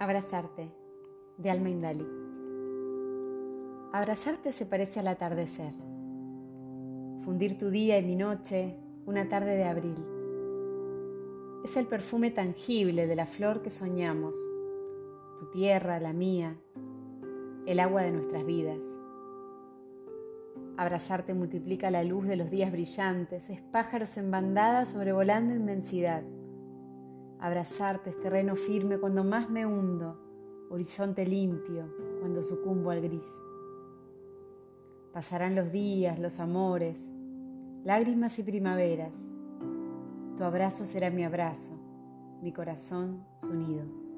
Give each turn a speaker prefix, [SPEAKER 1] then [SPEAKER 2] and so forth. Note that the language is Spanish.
[SPEAKER 1] Abrazarte, de Alma Indali. Abrazarte se parece al atardecer. Fundir tu día y mi noche, una tarde de abril. Es el perfume tangible de la flor que soñamos, tu tierra, la mía, el agua de nuestras vidas. Abrazarte multiplica la luz de los días brillantes, es pájaros en bandada sobrevolando inmensidad Abrazarte es terreno firme cuando más me hundo, horizonte limpio cuando sucumbo al gris. Pasarán los días, los amores, lágrimas y primaveras. Tu abrazo será mi abrazo, mi corazón su nido.